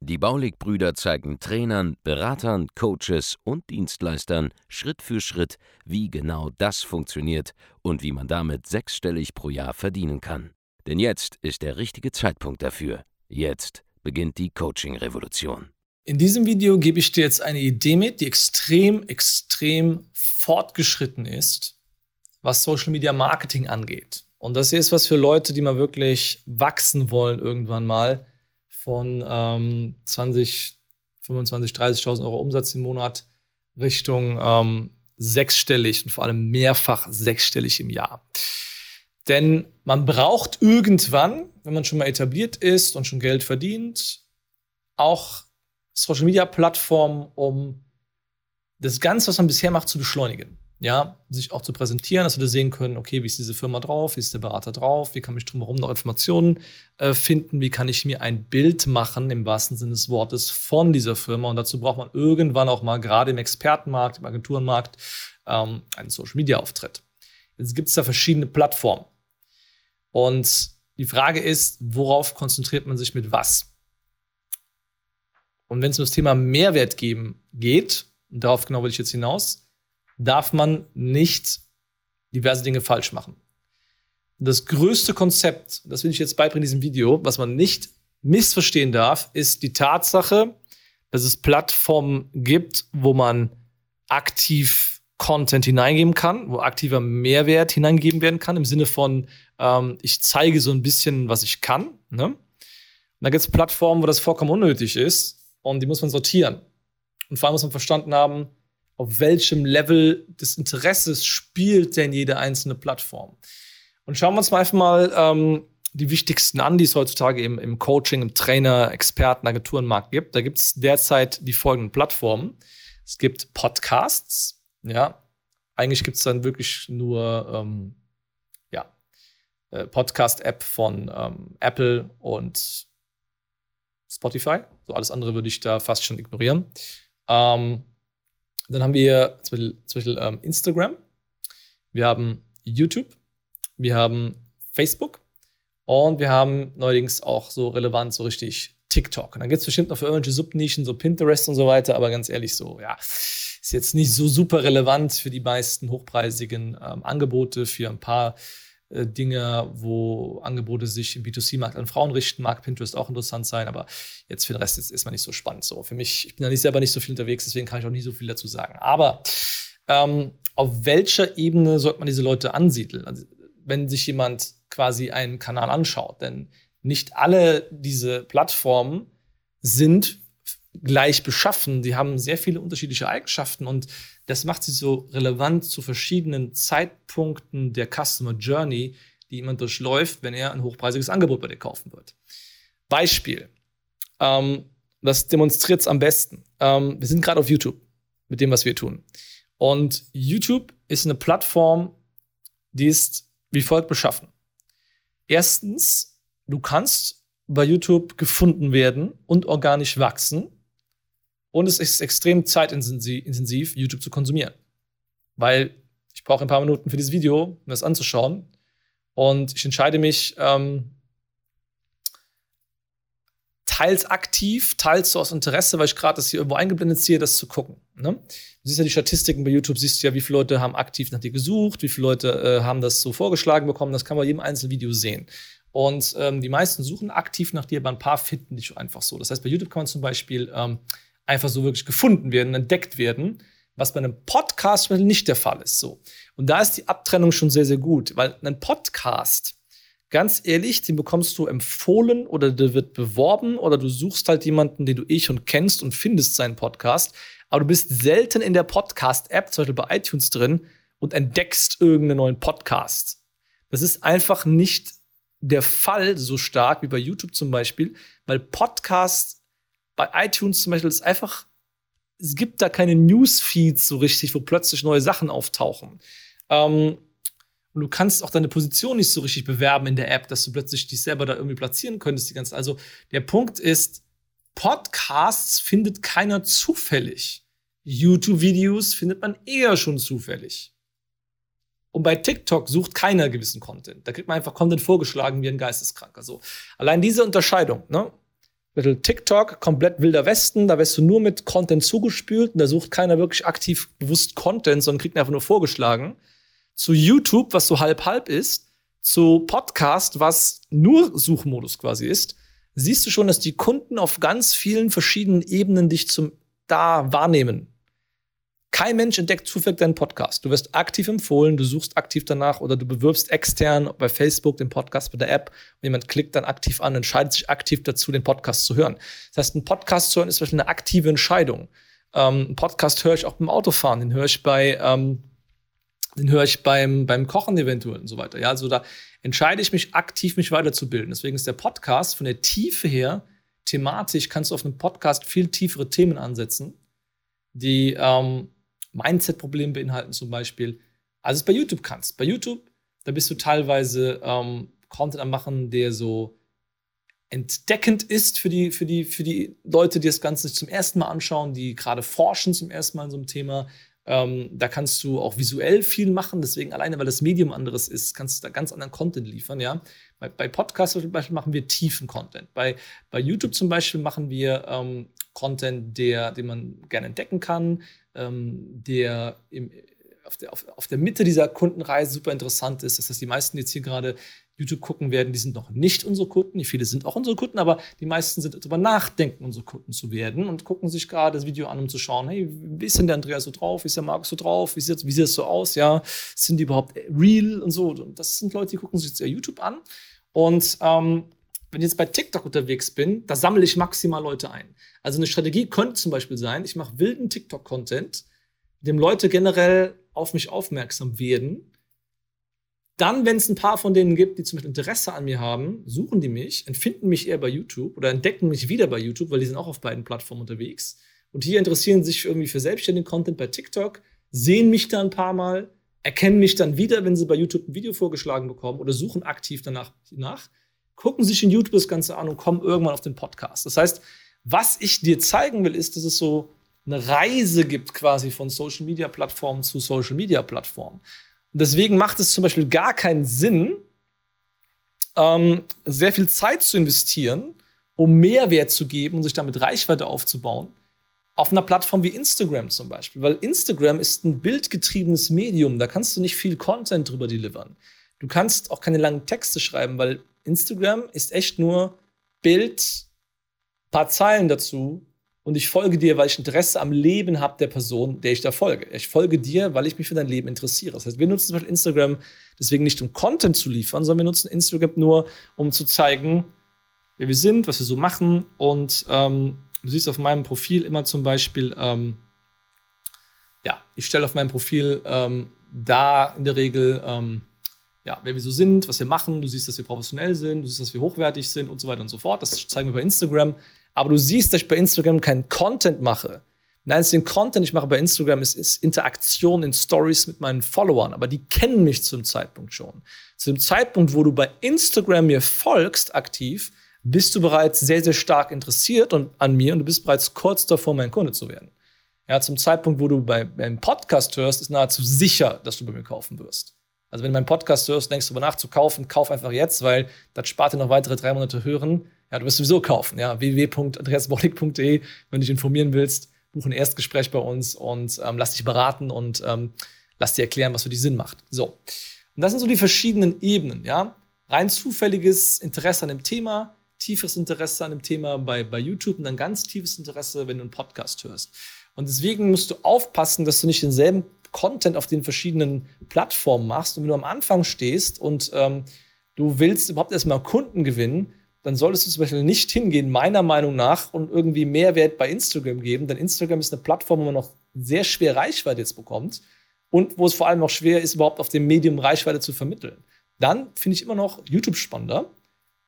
Die Baulig-Brüder zeigen Trainern, Beratern, Coaches und Dienstleistern Schritt für Schritt, wie genau das funktioniert und wie man damit sechsstellig pro Jahr verdienen kann. Denn jetzt ist der richtige Zeitpunkt dafür. Jetzt beginnt die Coaching-Revolution. In diesem Video gebe ich dir jetzt eine Idee mit, die extrem, extrem fortgeschritten ist, was Social Media Marketing angeht. Und das hier ist was für Leute, die mal wirklich wachsen wollen irgendwann mal von ähm, 20, 25, 30.000 Euro Umsatz im Monat Richtung ähm, sechsstellig und vor allem mehrfach sechsstellig im Jahr. Denn man braucht irgendwann, wenn man schon mal etabliert ist und schon Geld verdient, auch Social Media Plattformen, um das Ganze, was man bisher macht, zu beschleunigen ja, sich auch zu präsentieren, dass wir sehen können, okay, wie ist diese Firma drauf, wie ist der Berater drauf, wie kann ich drumherum noch Informationen äh, finden, wie kann ich mir ein Bild machen, im wahrsten Sinne des Wortes, von dieser Firma. Und dazu braucht man irgendwann auch mal, gerade im Expertenmarkt, im Agenturenmarkt, ähm, einen Social-Media-Auftritt. Jetzt gibt es da verschiedene Plattformen. Und die Frage ist, worauf konzentriert man sich mit was? Und wenn es um das Thema Mehrwert geben geht, und darauf genau will ich jetzt hinaus, darf man nicht diverse Dinge falsch machen. Das größte Konzept, das will ich jetzt beibringen in diesem Video, was man nicht missverstehen darf, ist die Tatsache, dass es Plattformen gibt, wo man aktiv Content hineingeben kann, wo aktiver Mehrwert hineingegeben werden kann, im Sinne von, ähm, ich zeige so ein bisschen, was ich kann. Ne? Und dann gibt es Plattformen, wo das vollkommen unnötig ist und die muss man sortieren. Und vor allem muss man verstanden haben, auf welchem Level des Interesses spielt denn jede einzelne Plattform. Und schauen wir uns mal einfach mal ähm, die wichtigsten an, die es heutzutage im, im Coaching, im Trainer, Experten, Agenturenmarkt gibt. Da gibt es derzeit die folgenden Plattformen. Es gibt Podcasts, ja. Eigentlich gibt es dann wirklich nur ähm, ja, äh, Podcast-App von ähm, Apple und Spotify. So alles andere würde ich da fast schon ignorieren. Ähm, dann haben wir zum Beispiel, zum Beispiel ähm, Instagram, wir haben YouTube, wir haben Facebook. Und wir haben neuerdings auch so relevant so richtig TikTok. Und dann gibt es bestimmt noch für irgendwelche Subnischen, so Pinterest und so weiter, aber ganz ehrlich, so, ja, ist jetzt nicht so super relevant für die meisten hochpreisigen ähm, Angebote, für ein paar Dinge, wo Angebote sich im B2C-Markt an Frauen richten, mag Pinterest auch interessant sein, aber jetzt für den Rest ist, ist man nicht so spannend. So, für mich, ich bin da nicht selber nicht so viel unterwegs, deswegen kann ich auch nicht so viel dazu sagen. Aber ähm, auf welcher Ebene sollte man diese Leute ansiedeln? Also, wenn sich jemand quasi einen Kanal anschaut, denn nicht alle diese Plattformen sind gleich beschaffen. Die haben sehr viele unterschiedliche Eigenschaften und das macht sie so relevant zu verschiedenen Zeitpunkten der Customer Journey, die jemand durchläuft, wenn er ein hochpreisiges Angebot bei dir kaufen wird. Beispiel. Ähm, das demonstriert es am besten. Ähm, wir sind gerade auf YouTube mit dem, was wir tun. Und YouTube ist eine Plattform, die ist wie folgt beschaffen. Erstens, du kannst bei YouTube gefunden werden und organisch wachsen und es ist extrem zeitintensiv, YouTube zu konsumieren. Weil ich brauche ein paar Minuten für dieses Video, um das anzuschauen. Und ich entscheide mich ähm, teils aktiv, teils so aus Interesse, weil ich gerade das hier irgendwo eingeblendet sehe, das zu gucken. Ne? Du siehst ja die Statistiken bei YouTube, siehst du ja, wie viele Leute haben aktiv nach dir gesucht, wie viele Leute äh, haben das so vorgeschlagen bekommen. Das kann man bei jedem einzelnen Video sehen. Und ähm, die meisten suchen aktiv nach dir, aber ein paar finden dich einfach so. Das heißt, bei YouTube kann man zum Beispiel ähm, einfach so wirklich gefunden werden, entdeckt werden, was bei einem Podcast nicht der Fall ist. So. Und da ist die Abtrennung schon sehr, sehr gut, weil ein Podcast, ganz ehrlich, den bekommst du empfohlen oder der wird beworben oder du suchst halt jemanden, den du eh schon kennst und findest seinen Podcast, aber du bist selten in der Podcast-App, zum Beispiel bei iTunes drin, und entdeckst irgendeinen neuen Podcast. Das ist einfach nicht der Fall so stark wie bei YouTube zum Beispiel, weil Podcasts bei iTunes zum Beispiel ist einfach, es gibt da keine Newsfeeds so richtig, wo plötzlich neue Sachen auftauchen. Ähm, Und du kannst auch deine Position nicht so richtig bewerben in der App, dass du plötzlich dich selber da irgendwie platzieren könntest. Die ganze, also der Punkt ist, Podcasts findet keiner zufällig. YouTube-Videos findet man eher schon zufällig. Und bei TikTok sucht keiner gewissen Content. Da kriegt man einfach Content vorgeschlagen wie ein Geisteskranker. So. Allein diese Unterscheidung, ne? TikTok, komplett wilder Westen, da wirst du nur mit Content zugespült und da sucht keiner wirklich aktiv bewusst Content, sondern kriegt einfach nur vorgeschlagen. Zu YouTube, was so halb-halb ist, zu Podcast, was nur Suchmodus quasi ist, siehst du schon, dass die Kunden auf ganz vielen verschiedenen Ebenen dich zum da wahrnehmen. Kein Mensch entdeckt zufällig deinen Podcast. Du wirst aktiv empfohlen, du suchst aktiv danach oder du bewirbst extern bei Facebook den Podcast bei der App und jemand klickt dann aktiv an, entscheidet sich aktiv dazu, den Podcast zu hören. Das heißt, ein Podcast zu hören ist zum Beispiel eine aktive Entscheidung. Ähm, einen Podcast höre ich auch beim Autofahren, den höre ich bei, ähm, den höre ich beim, beim Kochen eventuell und so weiter. Ja, also da entscheide ich mich aktiv, mich weiterzubilden. Deswegen ist der Podcast von der Tiefe her, thematisch kannst du auf einem Podcast viel tiefere Themen ansetzen, die ähm, Mindset-Probleme beinhalten zum Beispiel, als es bei YouTube kannst. Bei YouTube, da bist du teilweise ähm, Content am machen, der so entdeckend ist für die, für, die, für die Leute, die das Ganze zum ersten Mal anschauen, die gerade forschen zum ersten Mal in so einem Thema. Ähm, da kannst du auch visuell viel machen, deswegen alleine, weil das Medium anderes ist, kannst du da ganz anderen Content liefern, ja. Bei, bei Podcasts zum Beispiel machen wir tiefen Content. Bei, bei YouTube zum Beispiel machen wir ähm, Content, der, den man gerne entdecken kann, der im, auf, der, auf, auf der Mitte dieser Kundenreise super interessant ist. Das die meisten, jetzt hier gerade YouTube gucken werden, die sind noch nicht unsere Kunden. Viele sind auch unsere Kunden, aber die meisten sind darüber nachdenken, unsere Kunden zu werden und gucken sich gerade das Video an, um zu schauen, hey, wie ist denn der Andreas so drauf? Wie ist der Markus so drauf? Wie sieht, wie sieht das so aus? Ja, sind die überhaupt real und so? Und das sind Leute, die gucken sich jetzt YouTube an. Und ähm, wenn ich jetzt bei TikTok unterwegs bin, da sammle ich maximal Leute ein. Also eine Strategie könnte zum Beispiel sein, ich mache wilden TikTok-Content, dem Leute generell auf mich aufmerksam werden. Dann, wenn es ein paar von denen gibt, die zum Beispiel Interesse an mir haben, suchen die mich, empfinden mich eher bei YouTube oder entdecken mich wieder bei YouTube, weil die sind auch auf beiden Plattformen unterwegs. Und hier interessieren sich irgendwie für selbstständigen Content bei TikTok, sehen mich da ein paar Mal, erkennen mich dann wieder, wenn sie bei YouTube ein Video vorgeschlagen bekommen oder suchen aktiv danach nach gucken sich in YouTube das Ganze an und kommen irgendwann auf den Podcast. Das heißt, was ich dir zeigen will, ist, dass es so eine Reise gibt quasi von Social Media Plattformen zu Social Media Plattformen. Und deswegen macht es zum Beispiel gar keinen Sinn, ähm, sehr viel Zeit zu investieren, um Mehrwert zu geben und sich damit Reichweite aufzubauen, auf einer Plattform wie Instagram zum Beispiel. Weil Instagram ist ein bildgetriebenes Medium, da kannst du nicht viel Content drüber delivern. Du kannst auch keine langen Texte schreiben, weil Instagram ist echt nur Bild, paar Zeilen dazu und ich folge dir, weil ich Interesse am Leben habe der Person, der ich da folge. Ich folge dir, weil ich mich für dein Leben interessiere. Das heißt, wir nutzen zum Beispiel Instagram deswegen nicht, um Content zu liefern, sondern wir nutzen Instagram nur, um zu zeigen, wer wir sind, was wir so machen. Und ähm, du siehst auf meinem Profil immer zum Beispiel, ähm, ja, ich stelle auf meinem Profil ähm, da in der Regel ähm, ja, wer wir so sind, was wir machen. Du siehst, dass wir professionell sind, du siehst, dass wir hochwertig sind und so weiter und so fort. Das zeigen wir bei Instagram. Aber du siehst, dass ich bei Instagram keinen Content mache. Nein, den Content, ich mache bei Instagram, ist, ist Interaktion in Stories mit meinen Followern. Aber die kennen mich zum Zeitpunkt schon. Zu dem Zeitpunkt, wo du bei Instagram mir folgst, aktiv, bist du bereits sehr, sehr stark interessiert und, an mir und du bist bereits kurz davor, mein Kunde zu werden. Ja, zum Zeitpunkt, wo du bei, beim Podcast hörst, ist nahezu sicher, dass du bei mir kaufen wirst. Also wenn du meinen Podcast hörst, denkst du darüber nach zu kaufen, kauf einfach jetzt, weil das spart dir noch weitere drei Monate hören. Ja, du wirst sowieso kaufen. Ja, www.andreasbollig.de, wenn du dich informieren willst, buch ein Erstgespräch bei uns und ähm, lass dich beraten und ähm, lass dir erklären, was für dich Sinn macht. So. Und das sind so die verschiedenen Ebenen, ja. Rein zufälliges Interesse an dem Thema, tiefes Interesse an dem Thema bei, bei YouTube und dann ganz tiefes Interesse, wenn du einen Podcast hörst. Und deswegen musst du aufpassen, dass du nicht denselben Content auf den verschiedenen Plattformen machst und wenn du am Anfang stehst und ähm, du willst überhaupt erstmal Kunden gewinnen, dann solltest du zum Beispiel nicht hingehen, meiner Meinung nach, und irgendwie Mehrwert bei Instagram geben, denn Instagram ist eine Plattform, wo man noch sehr schwer Reichweite jetzt bekommt und wo es vor allem auch schwer ist, überhaupt auf dem Medium Reichweite zu vermitteln. Dann finde ich immer noch YouTube spannender.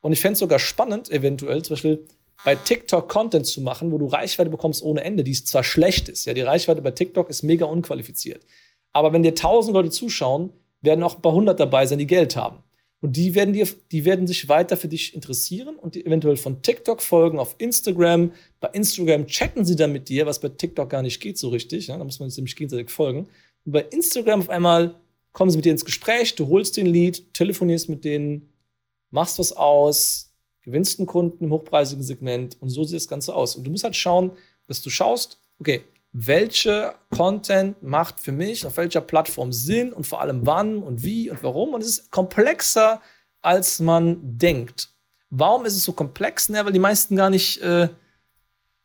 Und ich fände es sogar spannend, eventuell zum Beispiel bei TikTok Content zu machen, wo du Reichweite bekommst ohne Ende, die zwar schlecht ist. Ja, die Reichweite bei TikTok ist mega unqualifiziert. Aber wenn dir tausend Leute zuschauen, werden auch ein paar hundert dabei sein, die Geld haben. Und die werden, dir, die werden sich weiter für dich interessieren und die eventuell von TikTok folgen, auf Instagram. Bei Instagram chatten sie dann mit dir, was bei TikTok gar nicht geht so richtig. Ja? Da muss man sich nämlich gegenseitig folgen. Und bei Instagram auf einmal kommen sie mit dir ins Gespräch, du holst den Lead, telefonierst mit denen, machst was aus, gewinnst einen Kunden im hochpreisigen Segment und so sieht das Ganze aus. Und du musst halt schauen, dass du schaust, okay, welche Content macht für mich auf welcher Plattform Sinn und vor allem wann und wie und warum. Und es ist komplexer, als man denkt. Warum ist es so komplex? Na, weil die meisten gar nicht, äh,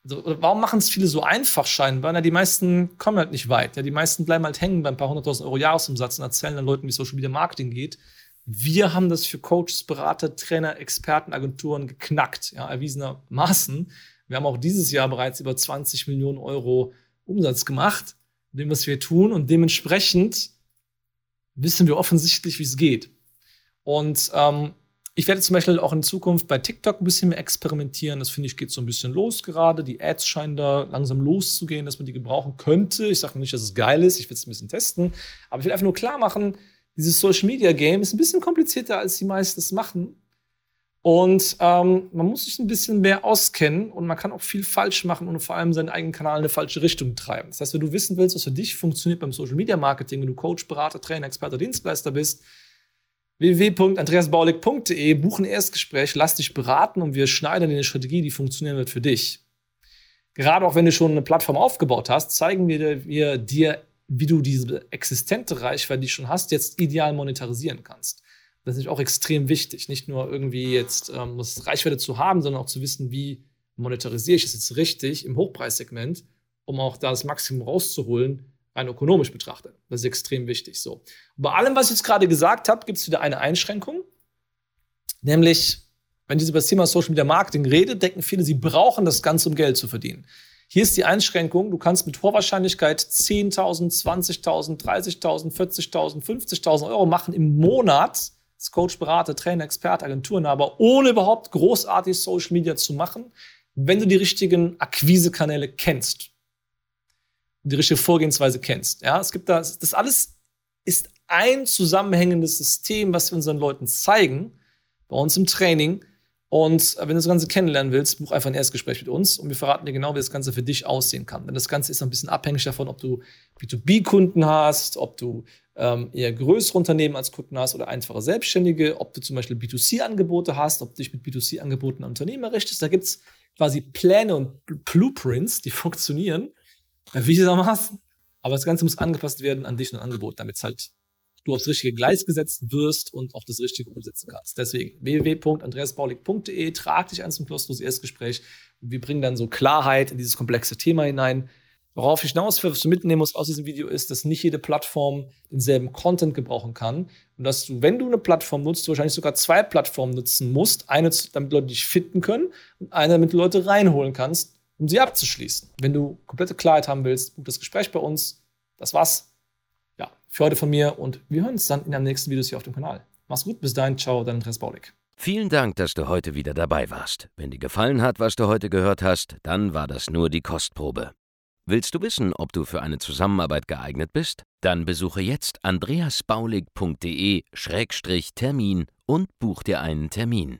so, warum machen es viele so einfach scheinbar? Na, die meisten kommen halt nicht weit. Ja, die meisten bleiben halt hängen beim paar hunderttausend Euro Jahresumsatz und erzählen dann Leuten, wie Social Media Marketing geht. Wir haben das für Coaches, Berater, Trainer, Experten, Agenturen geknackt, ja, erwiesenermaßen. Wir haben auch dieses Jahr bereits über 20 Millionen Euro Umsatz gemacht, dem, was wir tun. Und dementsprechend wissen wir offensichtlich, wie es geht. Und ähm, ich werde zum Beispiel auch in Zukunft bei TikTok ein bisschen mehr experimentieren. Das finde ich geht so ein bisschen los gerade. Die Ads scheinen da langsam loszugehen, dass man die gebrauchen könnte. Ich sage nicht, dass es geil ist. Ich will es ein bisschen testen. Aber ich will einfach nur klar machen, dieses Social Media Game ist ein bisschen komplizierter, als die meisten es machen. Und ähm, man muss sich ein bisschen mehr auskennen und man kann auch viel falsch machen und vor allem seinen eigenen Kanal in eine falsche Richtung treiben. Das heißt, wenn du wissen willst, was für dich funktioniert beim Social Media Marketing, wenn du Coach, Berater, Trainer, Experte, Dienstleister bist, www.andreasbaulig.de, buch ein Erstgespräch, lass dich beraten und wir schneiden dir eine Strategie, die funktionieren wird für dich. Gerade auch wenn du schon eine Plattform aufgebaut hast, zeigen wir dir, wie du diese existente Reichweite, die du schon hast, jetzt ideal monetarisieren kannst. Das ist auch extrem wichtig. Nicht nur irgendwie jetzt ähm, Reichweite zu haben, sondern auch zu wissen, wie monetarisiere ich das jetzt richtig im Hochpreissegment, um auch da das Maximum rauszuholen, rein ökonomisch betrachtet. Das ist extrem wichtig. So. Bei allem, was ich jetzt gerade gesagt habe, gibt es wieder eine Einschränkung. Nämlich, wenn ich über das Thema Social Media Marketing rede, denken viele, sie brauchen das Ganze, um Geld zu verdienen. Hier ist die Einschränkung, du kannst mit hoher Wahrscheinlichkeit 10.000, 20.000, 30.000, 40.000, 50.000 Euro machen im Monat als Coach, Berater, Trainer, Experte, Agenturenhaber, ohne überhaupt großartig Social Media zu machen, wenn du die richtigen Akquisekanäle kennst. Die richtige Vorgehensweise kennst. Ja, es gibt da, das alles ist ein zusammenhängendes System, was wir unseren Leuten zeigen, bei uns im Training. Und wenn du das Ganze kennenlernen willst, buch einfach ein Erstgespräch mit uns und wir verraten dir genau, wie das Ganze für dich aussehen kann. Denn das Ganze ist ein bisschen abhängig davon, ob du B2B-Kunden hast, ob du ähm, eher größere Unternehmen als Kunden hast oder einfache Selbstständige, ob du zum Beispiel B2C-Angebote hast, ob du dich mit B2C-Angeboten an Unternehmen richtest. Da gibt es quasi Pläne und Blueprints, die funktionieren, erwiesenermaßen. Aber das Ganze muss angepasst werden an dich und Angebot, damit halt du aufs richtige Gleis gesetzt wirst und auch das Richtige umsetzen kannst. Deswegen www.andreasbaulig.de, trag dich an zum kostenlosen Erstgespräch. Wir bringen dann so Klarheit in dieses komplexe Thema hinein. Worauf ich hinaus will, was du mitnehmen musst aus diesem Video, ist, dass nicht jede Plattform denselben Content gebrauchen kann. Und dass du, wenn du eine Plattform nutzt, wahrscheinlich sogar zwei Plattformen nutzen musst. Eine, damit Leute dich finden können und eine, damit du Leute reinholen kannst, um sie abzuschließen. Wenn du komplette Klarheit haben willst, buch das Gespräch bei uns. Das war's. Für heute von mir und wir hören uns dann in den nächsten Videos hier auf dem Kanal. Mach's gut, bis dahin, ciao, dein Andreas Baulig. Vielen Dank, dass du heute wieder dabei warst. Wenn dir gefallen hat, was du heute gehört hast, dann war das nur die Kostprobe. Willst du wissen, ob du für eine Zusammenarbeit geeignet bist? Dann besuche jetzt andreasbaulig.de-termin und buch dir einen Termin.